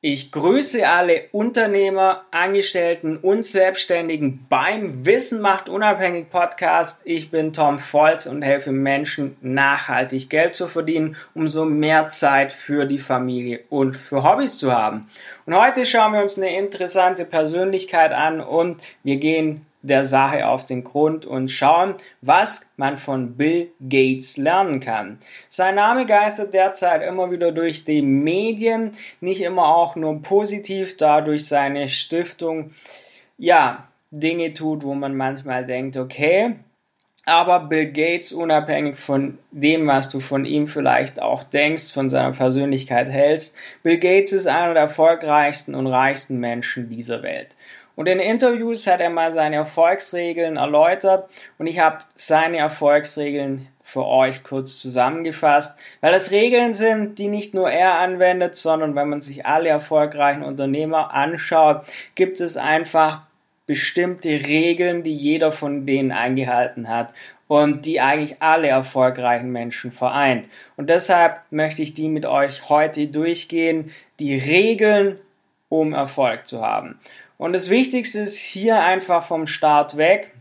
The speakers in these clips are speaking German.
Ich grüße alle Unternehmer, Angestellten und Selbstständigen beim Wissen macht unabhängig Podcast. Ich bin Tom Volz und helfe Menschen nachhaltig Geld zu verdienen, um so mehr Zeit für die Familie und für Hobbys zu haben. Und heute schauen wir uns eine interessante Persönlichkeit an und wir gehen der Sache auf den Grund und schauen, was man von Bill Gates lernen kann. Sein Name geistert derzeit immer wieder durch die Medien, nicht immer auch nur positiv, da durch seine Stiftung ja Dinge tut, wo man manchmal denkt, okay, aber Bill Gates, unabhängig von dem, was du von ihm vielleicht auch denkst, von seiner Persönlichkeit hältst, Bill Gates ist einer der erfolgreichsten und reichsten Menschen dieser Welt. Und in Interviews hat er mal seine Erfolgsregeln erläutert und ich habe seine Erfolgsregeln für euch kurz zusammengefasst, weil das Regeln sind, die nicht nur er anwendet, sondern wenn man sich alle erfolgreichen Unternehmer anschaut, gibt es einfach bestimmte Regeln, die jeder von denen eingehalten hat und die eigentlich alle erfolgreichen Menschen vereint. Und deshalb möchte ich die mit euch heute durchgehen, die Regeln, um Erfolg zu haben. Und das Wichtigste ist hier einfach vom Start weg.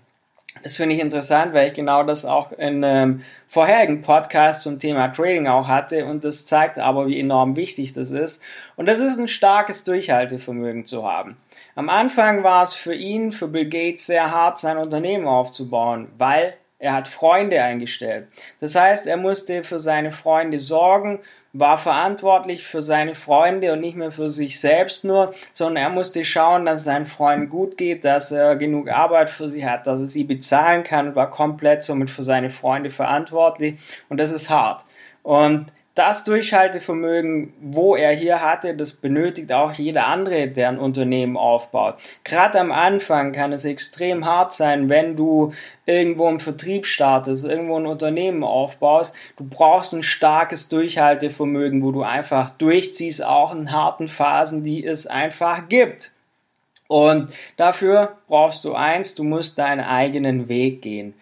Das finde ich interessant, weil ich genau das auch in einem vorherigen Podcast zum Thema Trading auch hatte und das zeigt aber, wie enorm wichtig das ist. Und das ist ein starkes Durchhaltevermögen zu haben. Am Anfang war es für ihn, für Bill Gates, sehr hart, sein Unternehmen aufzubauen, weil er hat Freunde eingestellt. Das heißt, er musste für seine Freunde sorgen, war verantwortlich für seine Freunde und nicht mehr für sich selbst nur, sondern er musste schauen, dass es seinen Freunden gut geht, dass er genug Arbeit für sie hat, dass er sie bezahlen kann, war komplett somit für seine Freunde verantwortlich und das ist hart. Und das Durchhaltevermögen, wo er hier hatte, das benötigt auch jeder andere, der ein Unternehmen aufbaut. Gerade am Anfang kann es extrem hart sein, wenn du irgendwo im Vertrieb startest, irgendwo ein Unternehmen aufbaust. Du brauchst ein starkes Durchhaltevermögen, wo du einfach durchziehst, auch in harten Phasen, die es einfach gibt. Und dafür brauchst du eins, du musst deinen eigenen Weg gehen.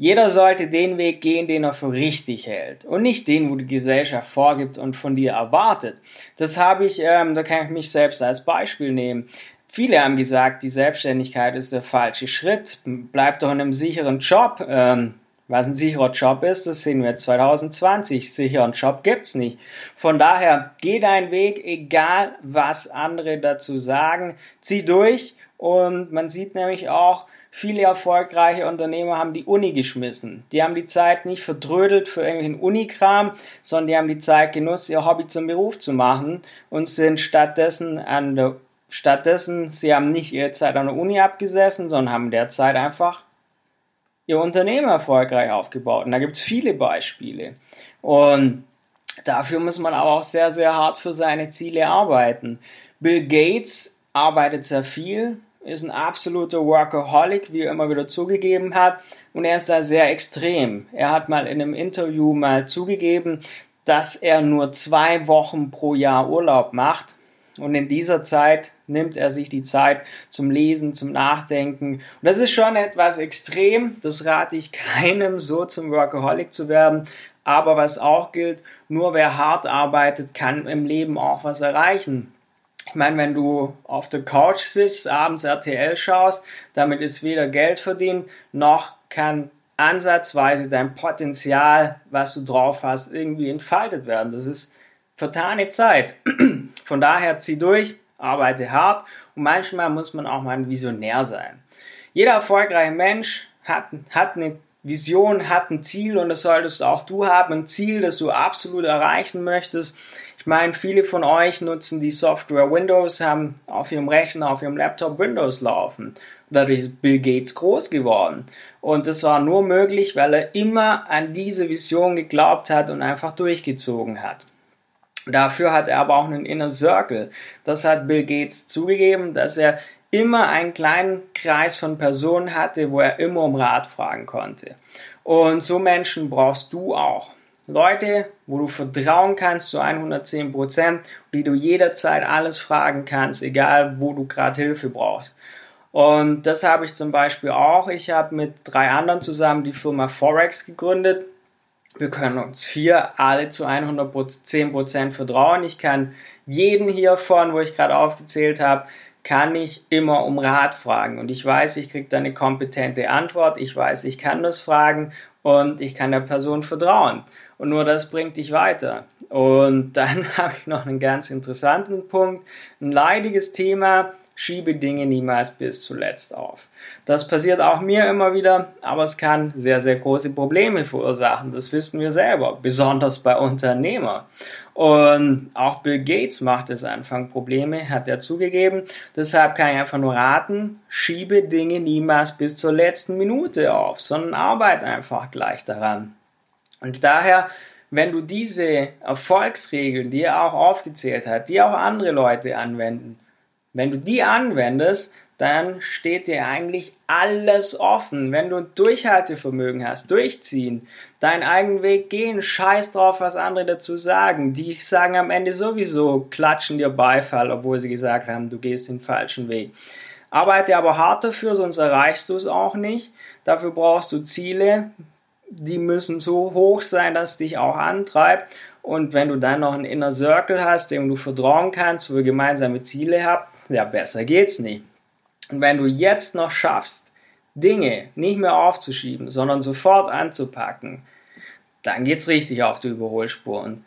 Jeder sollte den Weg gehen, den er für richtig hält und nicht den, wo die Gesellschaft vorgibt und von dir erwartet. Das habe ich, ähm, da kann ich mich selbst als Beispiel nehmen. Viele haben gesagt, die Selbstständigkeit ist der falsche Schritt. Bleib doch in einem sicheren Job. Ähm, was ein sicherer Job ist, das sehen wir 2020. Sicheren Job gibt's nicht. Von daher, geh deinen Weg, egal was andere dazu sagen. Zieh durch und man sieht nämlich auch, Viele erfolgreiche Unternehmer haben die Uni geschmissen. Die haben die Zeit nicht verdrödelt für irgendwelchen Unikram, sondern die haben die Zeit genutzt, ihr Hobby zum Beruf zu machen und sind stattdessen an der Stattdessen, sie haben nicht ihre Zeit an der Uni abgesessen, sondern haben derzeit einfach ihr Unternehmen erfolgreich aufgebaut. Und da gibt es viele Beispiele. Und dafür muss man aber auch sehr, sehr hart für seine Ziele arbeiten. Bill Gates arbeitet sehr viel, ist ein absoluter Workaholic, wie er immer wieder zugegeben hat. Und er ist da sehr extrem. Er hat mal in einem Interview mal zugegeben, dass er nur zwei Wochen pro Jahr Urlaub macht. Und in dieser Zeit nimmt er sich die Zeit zum Lesen, zum Nachdenken. Und das ist schon etwas extrem. Das rate ich keinem, so zum Workaholic zu werden. Aber was auch gilt, nur wer hart arbeitet, kann im Leben auch was erreichen. Ich meine, wenn du auf der Couch sitzt, abends RTL schaust, damit ist weder Geld verdient, noch kann ansatzweise dein Potenzial, was du drauf hast, irgendwie entfaltet werden. Das ist vertane Zeit. Von daher zieh durch, arbeite hart und manchmal muss man auch mal ein Visionär sein. Jeder erfolgreiche Mensch hat, hat eine Vision, hat ein Ziel und das solltest auch du haben, ein Ziel, das du absolut erreichen möchtest. Ich meine, viele von euch nutzen die Software Windows, haben auf ihrem Rechner, auf ihrem Laptop Windows laufen. dadurch ist Bill Gates groß geworden. Und das war nur möglich, weil er immer an diese Vision geglaubt hat und einfach durchgezogen hat. Dafür hat er aber auch einen Inner Circle. Das hat Bill Gates zugegeben, dass er immer einen kleinen Kreis von Personen hatte, wo er immer um Rat fragen konnte. Und so Menschen brauchst du auch. Leute, wo du vertrauen kannst zu 110 Prozent, die du jederzeit alles fragen kannst, egal wo du gerade Hilfe brauchst. Und das habe ich zum Beispiel auch. Ich habe mit drei anderen zusammen die Firma Forex gegründet. Wir können uns hier alle zu 110% vertrauen. Ich kann jeden hiervon, wo ich gerade aufgezählt habe, kann ich immer um Rat fragen. Und ich weiß, ich kriege da eine kompetente Antwort. Ich weiß, ich kann das fragen und ich kann der Person vertrauen. Und nur das bringt dich weiter. Und dann habe ich noch einen ganz interessanten Punkt. Ein leidiges Thema schiebe Dinge niemals bis zuletzt auf. Das passiert auch mir immer wieder, aber es kann sehr, sehr große Probleme verursachen. Das wissen wir selber, besonders bei Unternehmern. Und auch Bill Gates macht es Anfang Probleme, hat er zugegeben. Deshalb kann ich einfach nur raten, schiebe Dinge niemals bis zur letzten Minute auf, sondern arbeite einfach gleich daran. Und daher wenn du diese Erfolgsregeln, die er auch aufgezählt hat, die auch andere Leute anwenden, wenn du die anwendest, dann steht dir eigentlich alles offen. Wenn du Durchhaltevermögen hast, durchziehen, deinen eigenen Weg gehen, scheiß drauf, was andere dazu sagen. Die sagen am Ende sowieso, klatschen dir Beifall, obwohl sie gesagt haben, du gehst den falschen Weg. Arbeite aber hart dafür, sonst erreichst du es auch nicht. Dafür brauchst du Ziele, die müssen so hoch sein, dass dich auch antreibt. Und wenn du dann noch einen Inner Circle hast, dem du vertrauen kannst, wo ihr gemeinsame Ziele habt, ja, besser geht's nicht. Und wenn du jetzt noch schaffst, Dinge nicht mehr aufzuschieben, sondern sofort anzupacken, dann geht's richtig auf die Überholspuren.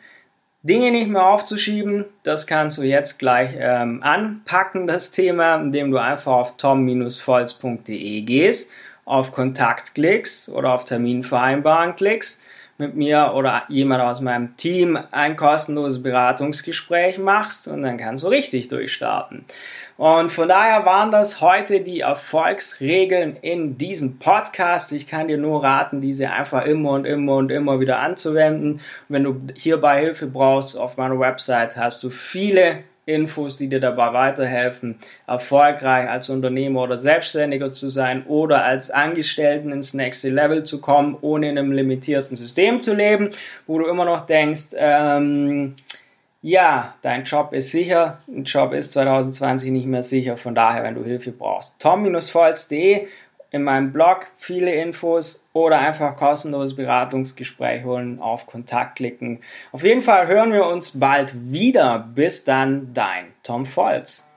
Dinge nicht mehr aufzuschieben, das kannst du jetzt gleich ähm, anpacken, das Thema, indem du einfach auf tom-volz.de gehst, auf Kontakt klickst oder auf Termin vereinbaren klickst mit mir oder jemand aus meinem Team ein kostenloses Beratungsgespräch machst und dann kannst du richtig durchstarten. Und von daher waren das heute die Erfolgsregeln in diesem Podcast. Ich kann dir nur raten, diese einfach immer und immer und immer wieder anzuwenden. Wenn du hierbei Hilfe brauchst, auf meiner Website hast du viele Infos, die dir dabei weiterhelfen, erfolgreich als Unternehmer oder Selbstständiger zu sein oder als Angestellten ins nächste Level zu kommen, ohne in einem limitierten System zu leben, wo du immer noch denkst, ähm, ja, dein Job ist sicher, ein Job ist 2020 nicht mehr sicher, von daher, wenn du Hilfe brauchst. tom-volz.de in meinem Blog viele Infos oder einfach kostenloses Beratungsgespräch holen, auf Kontakt klicken. Auf jeden Fall hören wir uns bald wieder. Bis dann, dein Tom Volz.